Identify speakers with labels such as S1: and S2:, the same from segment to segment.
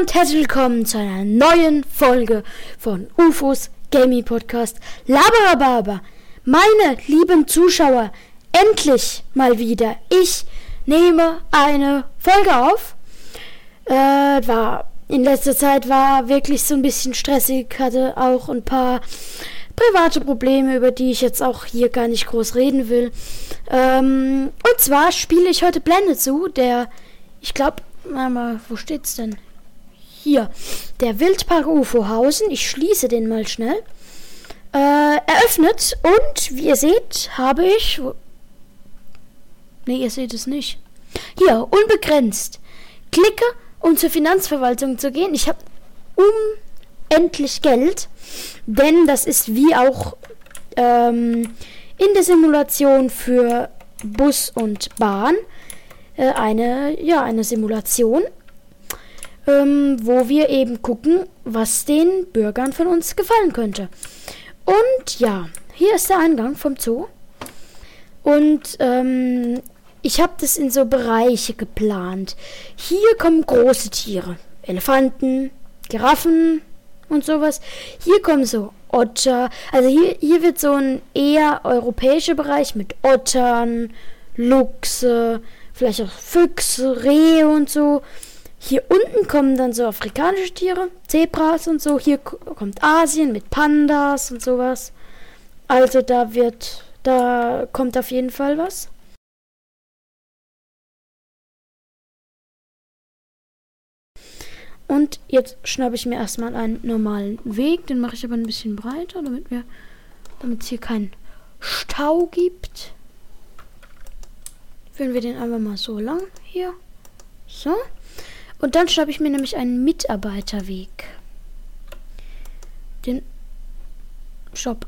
S1: und herzlich willkommen zu einer neuen Folge von UFOs Gaming Podcast Laberababa. Meine lieben Zuschauer, endlich mal wieder. Ich nehme eine Folge auf. Äh, war in letzter Zeit war wirklich so ein bisschen stressig, hatte auch ein paar private Probleme, über die ich jetzt auch hier gar nicht groß reden will. Ähm, und zwar spiele ich heute Blende zu, der, ich glaube, mal, wo steht's denn? Hier, der Wildpark Ufohausen. Ich schließe den mal schnell. Äh, eröffnet und wie ihr seht, habe ich. Ne, ihr seht es nicht. Hier, unbegrenzt. Klicke, um zur Finanzverwaltung zu gehen. Ich habe unendlich Geld, denn das ist wie auch ähm, in der Simulation für Bus und Bahn äh, eine, ja, eine Simulation ähm, wo wir eben gucken, was den Bürgern von uns gefallen könnte. Und ja, hier ist der Eingang vom Zoo. Und ähm, ich habe das in so Bereiche geplant. Hier kommen große Tiere. Elefanten, Giraffen und sowas. Hier kommen so Otter. Also hier, hier wird so ein eher europäischer Bereich mit Ottern, Luchse, vielleicht auch Füchse, Rehe und so. Hier unten kommen dann so afrikanische Tiere, Zebras und so. Hier kommt Asien mit Pandas und sowas. Also da wird, da kommt auf jeden Fall was. Und jetzt schnappe ich mir erstmal einen normalen Weg. Den mache ich aber ein bisschen breiter, damit wir, damit es hier keinen Stau gibt. Führen wir den einfach mal so lang hier. So. Und dann schreibe ich mir nämlich einen Mitarbeiterweg. Den Shop.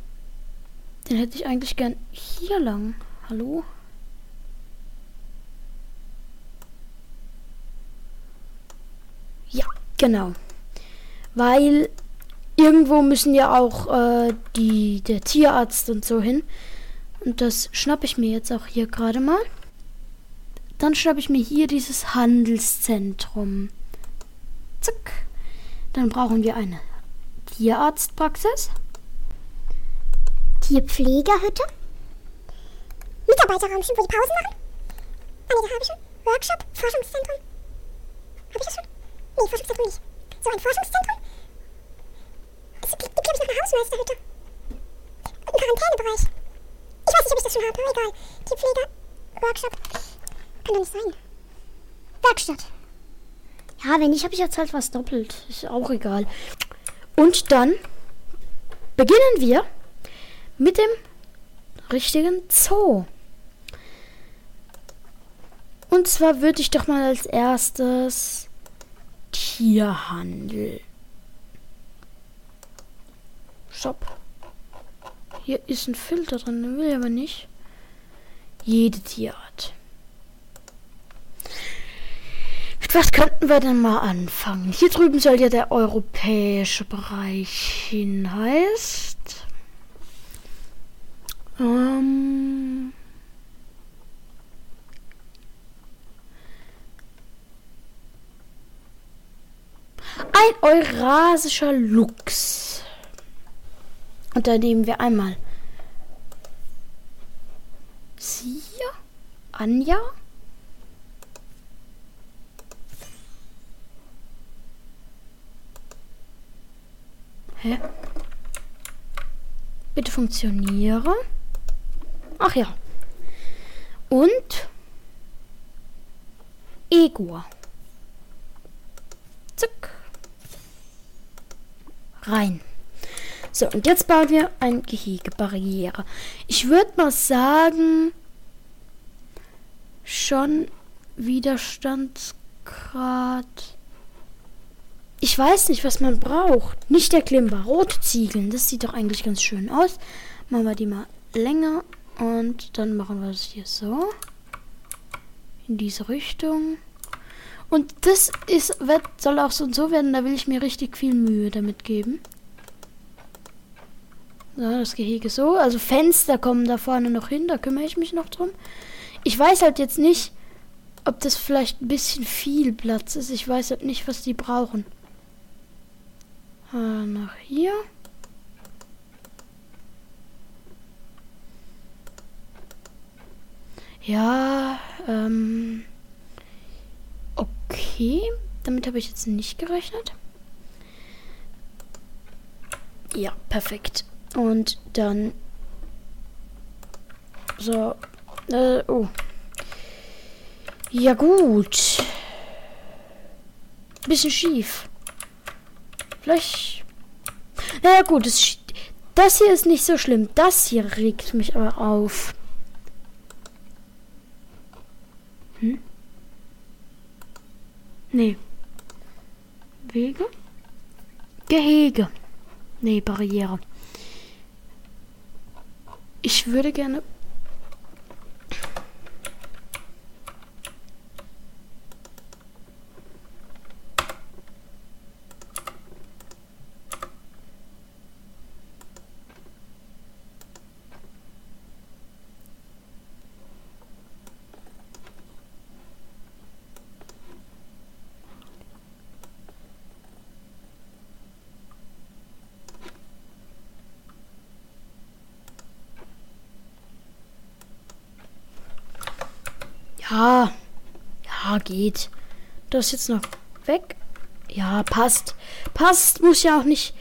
S1: Den hätte ich eigentlich gern hier lang. Hallo? Ja, genau. Weil irgendwo müssen ja auch äh, die, der Tierarzt und so hin. Und das schnappe ich mir jetzt auch hier gerade mal. Dann schreibe ich mir hier dieses Handelszentrum. Zack. Dann brauchen wir eine Tierarztpraxis.
S2: Tierpflegerhütte. Mitarbeiterraum, stimmt, wo die Pausen machen. Ah, nee, da habe ich schon. Workshop, Forschungszentrum. Habe ich das schon? Nee, Forschungszentrum nicht. So, ein Forschungszentrum. Es gibt, glaube ich, noch eine Hausmeisterhütte. Und einen Quarantänebereich. Ich weiß nicht, ob ich das schon habe, aber egal. Tierpfleger, Workshop. Kann doch nicht sein. Werkstatt.
S1: Ja, wenn nicht, habe ich jetzt halt was doppelt. Ist auch egal. Und dann beginnen wir mit dem richtigen Zoo. Und zwar würde ich doch mal als erstes Tierhandel. Shop. Hier ist ein Filter drin, den will ich aber nicht. Jede Tierart was könnten wir denn mal anfangen? Hier drüben soll ja der europäische Bereich hin, heißt. Ähm, ein eurasischer Luchs. Und da nehmen wir einmal sie, Anja. Hä? Bitte funktioniere. Ach ja. Und Egor. Zack. Rein. So, und jetzt bauen wir ein Gehegebarriere. Ich würde mal sagen, schon Widerstandsgrad ich weiß nicht, was man braucht. Nicht der Klimper. Rote Ziegeln. Das sieht doch eigentlich ganz schön aus. Machen wir die mal länger. Und dann machen wir das hier so. In diese Richtung. Und das ist, wird, soll auch so und so werden. Da will ich mir richtig viel Mühe damit geben. So, das Gehege so. Also Fenster kommen da vorne noch hin. Da kümmere ich mich noch drum. Ich weiß halt jetzt nicht, ob das vielleicht ein bisschen viel Platz ist. Ich weiß halt nicht, was die brauchen. Äh, nach hier. Ja, ähm. Okay, damit habe ich jetzt nicht gerechnet. Ja, perfekt. Und dann. So. Äh, oh. Ja, gut. Bisschen schief. Vielleicht. Naja, gut. Das, das hier ist nicht so schlimm. Das hier regt mich aber auf. Hm? Nee. Wege? Gehege. Nee, Barriere. Ich würde gerne Ja. Ja, geht. Das jetzt noch weg. Ja, passt. Passt. Muss ja auch nicht.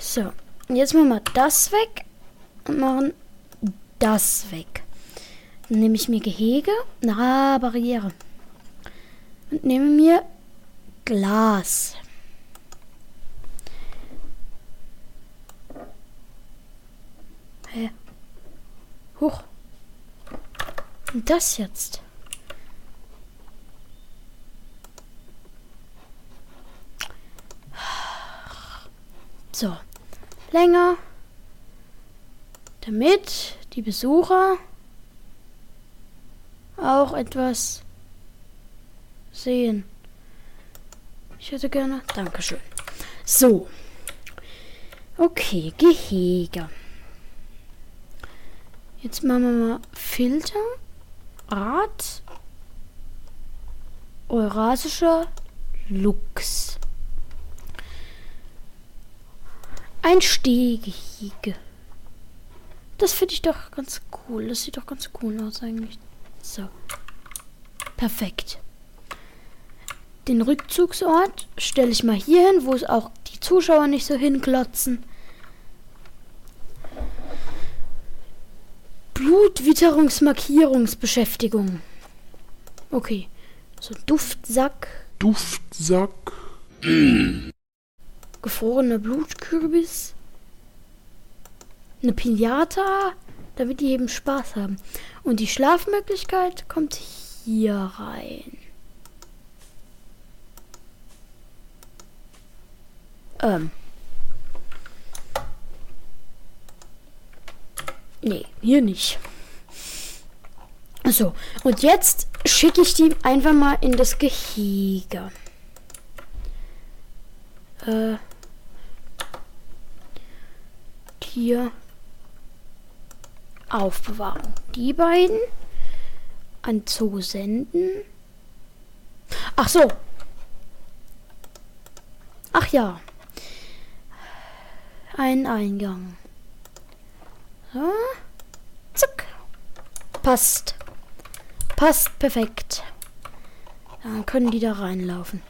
S1: So. Jetzt machen wir das weg. Und machen das weg. Dann nehme ich mir Gehege. Na, Barriere. Und nehme mir Glas. Hä? Huch. Und das jetzt? So. Länger. Damit die Besucher auch etwas sehen. Ich hätte gerne. Dankeschön. So. Okay, Gehege. Jetzt machen wir mal Filter. Art. Eurasischer Luchs. Ein Stehgehege. Das finde ich doch ganz cool. Das sieht doch ganz cool aus eigentlich. So. Perfekt. Den Rückzugsort stelle ich mal hier hin, wo es auch die Zuschauer nicht so hinklotzen. Blutwitterungsmarkierungsbeschäftigung. Okay. So Duftsack.
S3: Duftsack.
S1: Gefrorener Blutkürbis. Eine Pinata, damit die eben Spaß haben. Und die Schlafmöglichkeit kommt hier rein. Ähm. Nee, hier nicht. So, und jetzt schicke ich die einfach mal in das Gehege. Äh. Hier. Aufbewahren. Die beiden. An Zoo senden. Ach so. Ach ja. Ein Eingang. So. Zack. Passt. Passt perfekt. Dann können die da reinlaufen.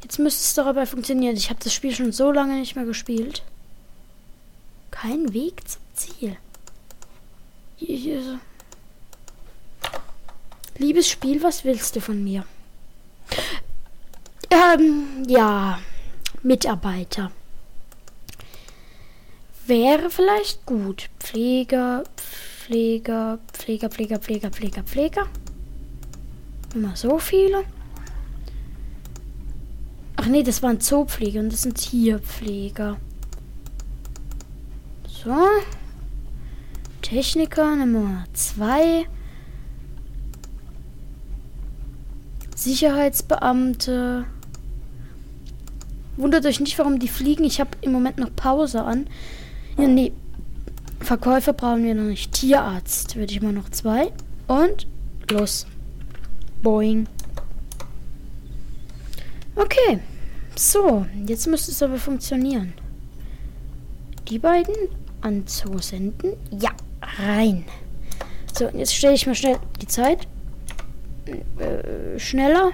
S1: Jetzt müsste es doch aber funktionieren. Ich habe das Spiel schon so lange nicht mehr gespielt. Kein Weg zum Ziel. Hier, hier. Liebes Spiel, was willst du von mir? Ähm, ja. Mitarbeiter wäre vielleicht gut. Pfleger, Pfleger, Pfleger, Pfleger, Pfleger, Pfleger, Pfleger. Immer so viele. Ach nee, das waren Zoopfleger und das sind Tierpfleger. So. Techniker Nummer 2. Sicherheitsbeamte. Wundert euch nicht, warum die fliegen. Ich habe im Moment noch Pause an. Ja, nee. Verkäufer brauchen wir noch nicht. Tierarzt würde ich mal noch zwei. Und los. Boing. Okay. So, jetzt müsste es aber funktionieren. Die beiden anzusenden. Ja, rein. So, jetzt stelle ich mal schnell die Zeit. Äh, schneller.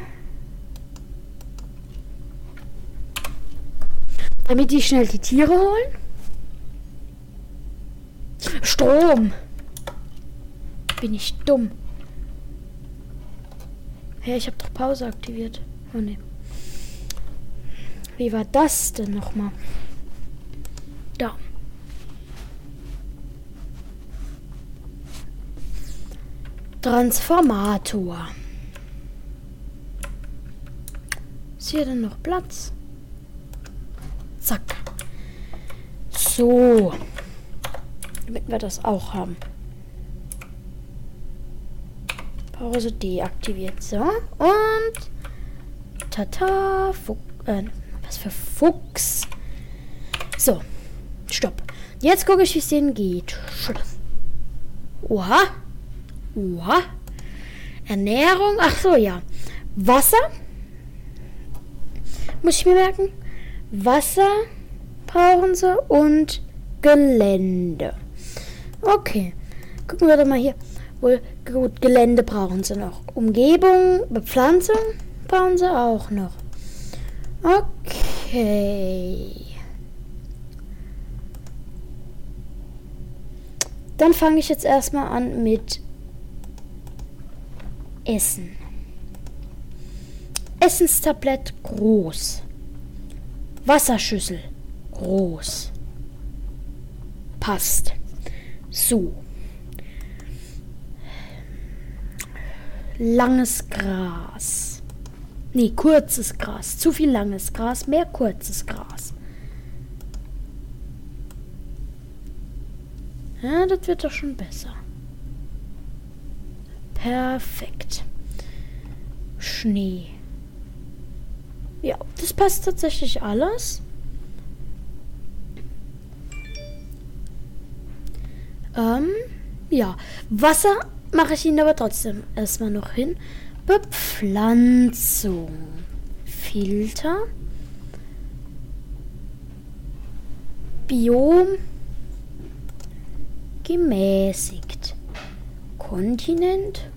S1: Damit die schnell die Tiere holen. Strom. Bin ich dumm. Ja, ich habe doch Pause aktiviert. Oh ne. Wie war das denn nochmal? Da. Transformator. Ist hier denn noch Platz? Zack. So. Damit wir das auch haben. Pause deaktiviert. So. Und. Tata. Fuch, äh, was für Fuchs. So. Stopp. Jetzt gucke ich, wie es denen geht. Oha. Oha. Ernährung. Ach so, ja. Wasser. Muss ich mir merken. Wasser brauchen sie und Gelände. Okay. Gucken wir doch mal hier. Wohl, gut, Gelände brauchen sie noch. Umgebung, Bepflanzung brauchen sie auch noch. Okay. Dann fange ich jetzt erstmal an mit Essen. Essenstablett groß. Wasserschüssel groß. Passt. So. Langes Gras. Nee, kurzes Gras. Zu viel langes Gras, mehr kurzes Gras. Ja, das wird doch schon besser. Perfekt. Schnee. Ja, das passt tatsächlich alles. Ähm, ja. Wasser mache ich ihn aber trotzdem erstmal noch hin. Bepflanzung. Filter. Biom. Gemäßigt. Kontinent.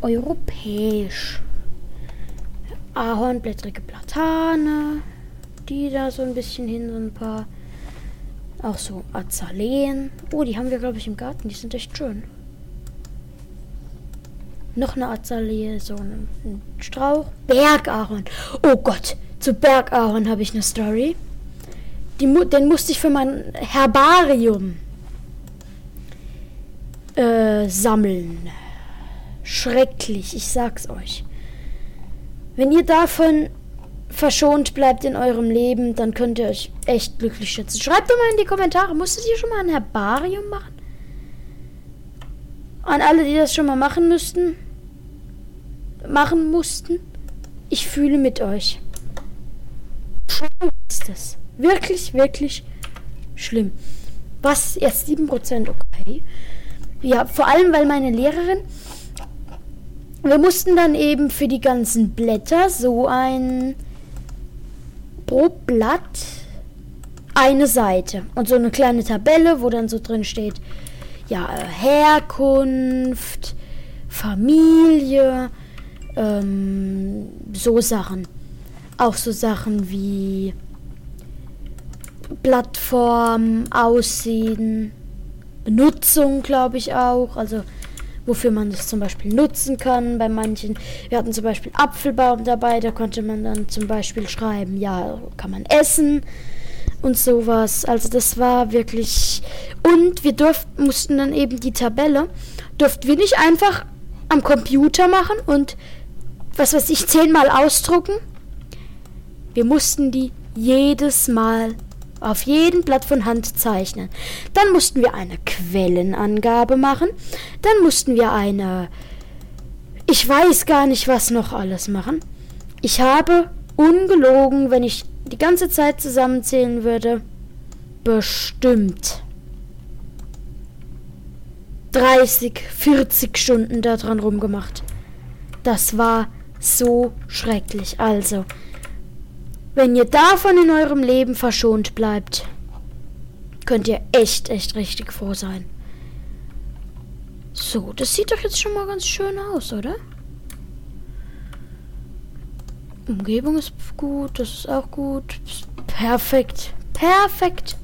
S1: Europäisch. Ahornblättrige Platane. Die da so ein bisschen hin, so ein paar. Auch so Azaleen. Oh, die haben wir, glaube ich, im Garten. Die sind echt schön. Noch eine Azalee, so ein, ein Strauch. Bergahorn. Oh Gott, zu Bergahorn habe ich eine Story. Die, den musste ich für mein Herbarium äh, sammeln. Schrecklich, ich sag's euch. Wenn ihr davon verschont bleibt in eurem Leben, dann könnt ihr euch echt glücklich schätzen. Schreibt doch mal in die Kommentare, musstet ihr schon mal ein Herbarium machen? An alle, die das schon mal machen müssten, machen mussten, ich fühle mit euch. Schlimm ist das. Wirklich, wirklich schlimm. Was? Jetzt 7%, okay. Ja, vor allem, weil meine Lehrerin wir mussten dann eben für die ganzen Blätter so ein pro Blatt eine Seite und so eine kleine Tabelle, wo dann so drin steht, ja, äh, Herkunft, Familie, ähm, so Sachen. Auch so Sachen wie Plattform, Aussehen, Benutzung, glaube ich auch. Also wofür man das zum Beispiel nutzen kann. Bei manchen, wir hatten zum Beispiel Apfelbaum dabei, da konnte man dann zum Beispiel schreiben, ja, kann man essen und sowas. Also das war wirklich. Und wir durften, mussten dann eben die Tabelle, durften wir nicht einfach am Computer machen und was weiß ich, zehnmal ausdrucken. Wir mussten die jedes Mal auf jedem Blatt von Hand zeichnen. Dann mussten wir eine Quellenangabe machen. Dann mussten wir eine... Ich weiß gar nicht, was noch alles machen. Ich habe ungelogen, wenn ich die ganze Zeit zusammenzählen würde, bestimmt 30, 40 Stunden daran rumgemacht. Das war so schrecklich. Also, Wenn ihr davon in eurem Leben verschont bleibt, könnt ihr echt, echt richtig froh sein. So, das sieht doch jetzt schon mal ganz schön aus, oder? Umgebung ist gut, das ist auch gut. Perfekt. Perfekt.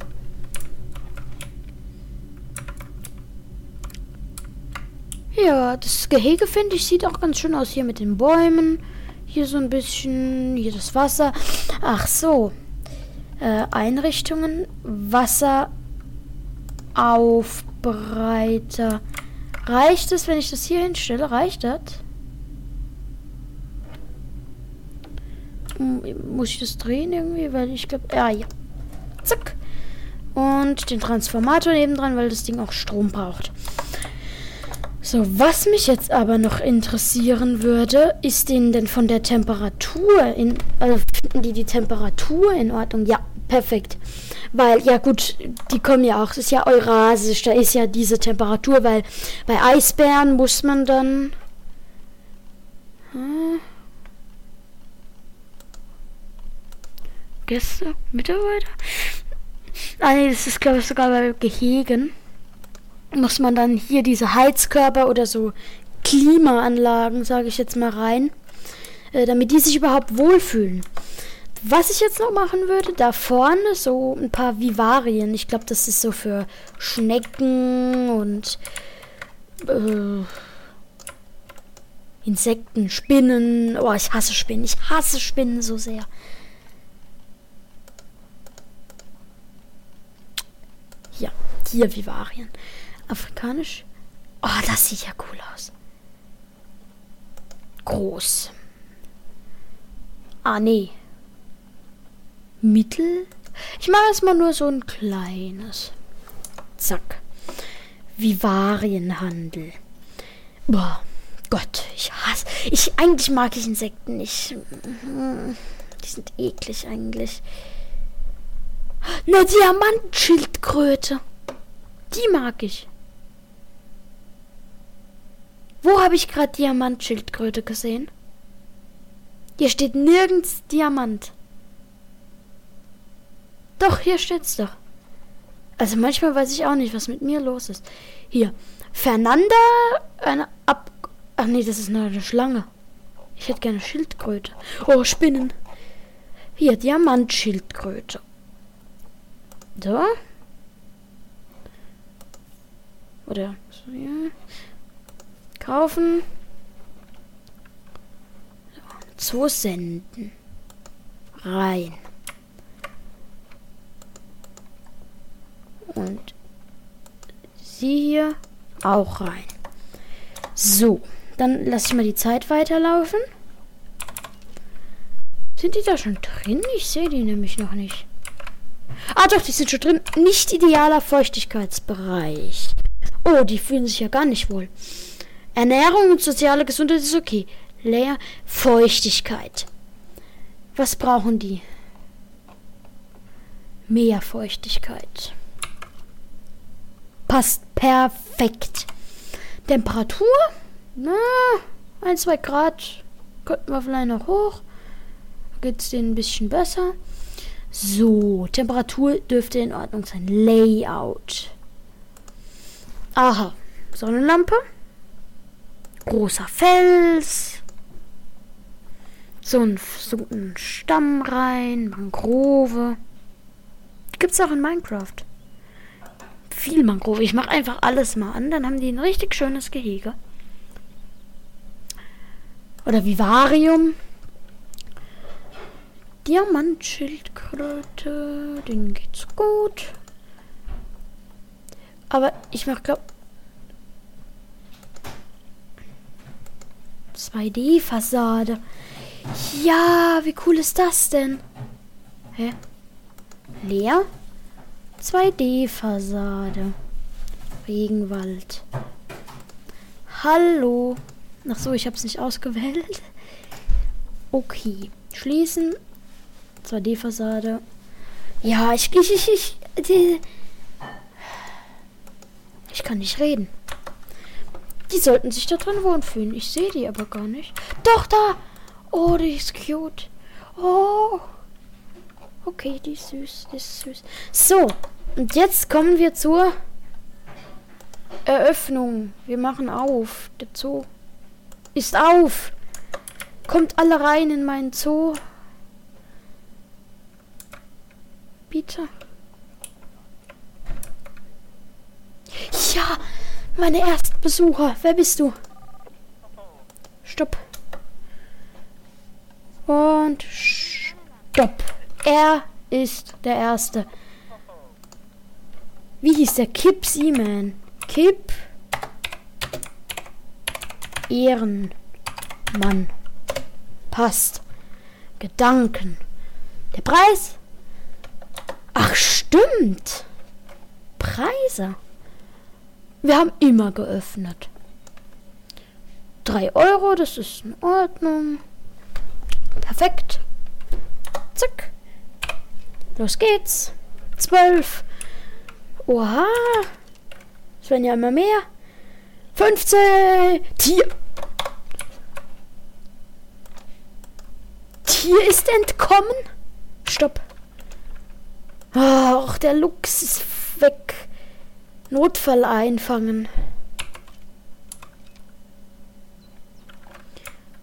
S1: Ja, das Gehege finde ich sieht auch ganz schön aus hier mit den Bäumen. Hier so ein bisschen, hier das Wasser. Ach so. Äh, Einrichtungen, Wasseraufbereiter. Reicht es, wenn ich das hier hinstelle? Reicht das? Muss ich das drehen irgendwie? Weil ich glaube, ja, ja. Zack. Und den Transformator nebendran, weil das Ding auch Strom braucht. So, was mich jetzt aber noch interessieren würde, ist denen denn von der Temperatur in, also finden die die Temperatur in Ordnung? Ja, perfekt. Weil, ja gut, die kommen ja auch, es ist ja eurasisch, da ist ja diese Temperatur, weil bei Eisbären muss man dann... Hm, Gäste, Mitarbeiter? Ah das ist glaube ich sogar bei Gehegen muss man dann hier diese Heizkörper oder so Klimaanlagen, sage ich jetzt mal rein, äh, damit die sich überhaupt wohlfühlen. Was ich jetzt noch machen würde, da vorne so ein paar Vivarien. Ich glaube, das ist so für Schnecken und äh, Insekten, Spinnen. Oh, ich hasse Spinnen. Ich hasse Spinnen so sehr. Ja, hier Vivarien. Afrikanisch. Oh, das sieht ja cool aus. Groß. Ah, nee. Mittel? Ich mache erstmal nur so ein kleines. Zack. Vivarienhandel. Boah, Gott, ich hasse. Ich, eigentlich mag ich Insekten nicht. Die sind eklig eigentlich. Eine Diamantschildkröte. Die mag ich. Wo habe ich gerade Diamantschildkröte gesehen? Hier steht nirgends Diamant. Doch, hier steht's doch. Also manchmal weiß ich auch nicht, was mit mir los ist. Hier. Fernanda, eine Ab. Ach nee, das ist nur eine Schlange. Ich hätte gerne Schildkröte. Oh, Spinnen. Hier, Diamantschildkröte. So. Oder so, ja. Kaufen. Zu senden. Rein. Und sie hier auch rein. So, dann lasse ich mal die Zeit weiterlaufen. Sind die da schon drin? Ich sehe die nämlich noch nicht. Ah doch, die sind schon drin. Nicht idealer Feuchtigkeitsbereich. Oh, die fühlen sich ja gar nicht wohl. Ernährung und soziale Gesundheit ist okay. Leer Feuchtigkeit. Was brauchen die? Mehr Feuchtigkeit. Passt perfekt. Temperatur? Na, ein, zwei Grad. Könnten wir vielleicht noch hoch. Geht es denen ein bisschen besser. So, Temperatur dürfte in Ordnung sein. Layout. Aha. Sonnenlampe großer Fels. So ein, so ein Stamm rein, Mangrove. Gibt's auch in Minecraft. Viel Mangrove. Ich mache einfach alles mal an, dann haben die ein richtig schönes Gehege. Oder Vivarium. Diamantschildkröte, denen geht's gut. Aber ich mach glaub 2D-Fassade. Ja, wie cool ist das denn? Hä? Leer? 2D-Fassade. Regenwald. Hallo. Ach so, ich habe es nicht ausgewählt. Okay. Schließen. 2D-Fassade. Ja, ich, ich, ich, ich, die, ich kann nicht reden. Die sollten sich da drin wohlfühlen. Ich sehe die aber gar nicht. Doch, da! Oh, die ist cute. Oh. Okay, die ist süß, die ist süß. So, und jetzt kommen wir zur Eröffnung. Wir machen auf. Der Zoo ist auf. Kommt alle rein in meinen Zoo. Bitte. Ja, meine ersten Besucher. Wer bist du? Stopp. Und stopp. Er ist der Erste. Wie hieß der? Kip Seaman. Kip. Ehrenmann. Passt. Gedanken. Der Preis? Ach, stimmt. Preise. Wir haben immer geöffnet. Drei Euro, das ist in Ordnung. Perfekt. Zack. Los geht's. Zwölf. Oha. Es werden ja immer mehr. 15. Tier. Tier ist entkommen. Stopp. Ach, der Lux ist weg. Notfall einfangen.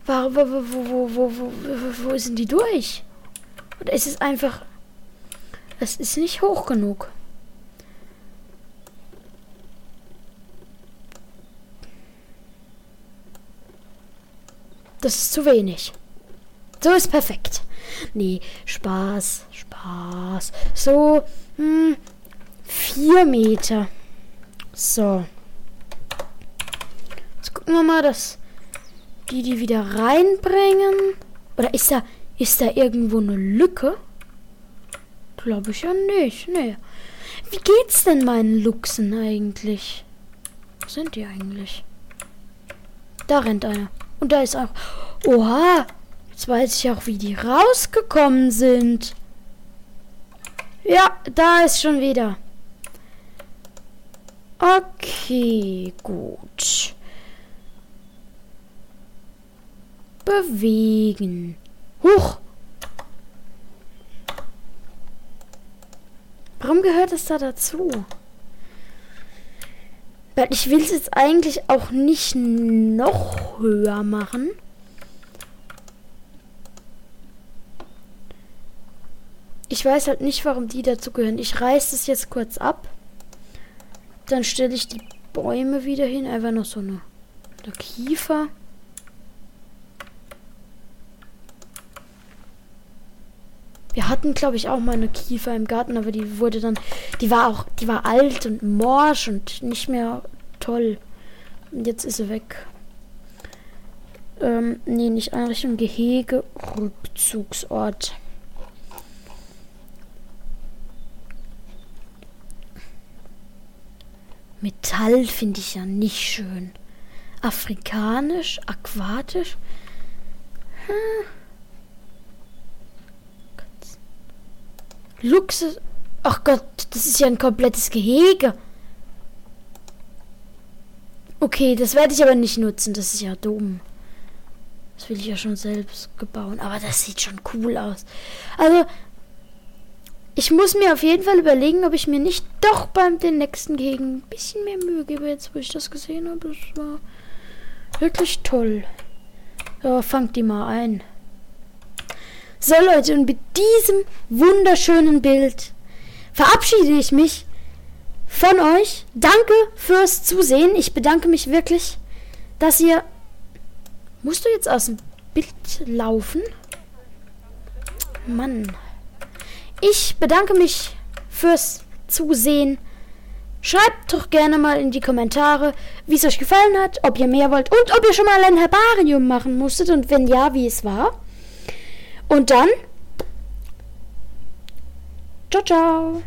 S1: Wo, wo, wo, wo, wo, wo, wo sind die durch? Oder ist es einfach... Es ist nicht hoch genug. Das ist zu wenig. So ist perfekt. Nee, Spaß, Spaß. So, hm, vier Meter. So. Jetzt gucken wir mal, dass die die wieder reinbringen. Oder ist da, ist da irgendwo eine Lücke? Glaube ich ja nicht. Nee. Wie geht's denn meinen Luchsen eigentlich? Wo sind die eigentlich? Da rennt einer. Und da ist auch. Oha! Jetzt weiß ich auch, wie die rausgekommen sind. Ja, da ist schon wieder. Okay, gut. Bewegen. Huch! Warum gehört es da dazu? Weil ich will es jetzt eigentlich auch nicht noch höher machen. Ich weiß halt nicht, warum die dazu gehören. Ich reiße es jetzt kurz ab. Dann stelle ich die Bäume wieder hin. Einfach noch so eine, eine Kiefer. Wir hatten, glaube ich, auch mal eine Kiefer im Garten, aber die wurde dann, die war auch, die war alt und morsch und nicht mehr toll. Und jetzt ist sie weg. Ähm, nee, nicht Einrichtung, Gehege, Rückzugsort. Metall finde ich ja nicht schön. Afrikanisch, aquatisch. Hm. Luxus. Ach Gott, das ist ja ein komplettes Gehege. Okay, das werde ich aber nicht nutzen. Das ist ja dumm. Das will ich ja schon selbst gebaut. Aber das sieht schon cool aus. Also, ich muss mir auf jeden Fall überlegen, ob ich mir nicht doch beim den nächsten Gehegen ein bisschen mehr Mühe gebe, jetzt wo ich das gesehen habe. Das war wirklich toll. Ja, fangt die mal ein. So Leute, und mit diesem wunderschönen Bild verabschiede ich mich von euch. Danke fürs Zusehen. Ich bedanke mich wirklich, dass ihr... Musst du jetzt aus dem Bild laufen? Mann. Ich bedanke mich fürs Zusehen. Schreibt doch gerne mal in die Kommentare, wie es euch gefallen hat, ob ihr mehr wollt und ob ihr schon mal ein Herbarium machen musstet und wenn ja, wie es war. Und dann. Ciao, ciao.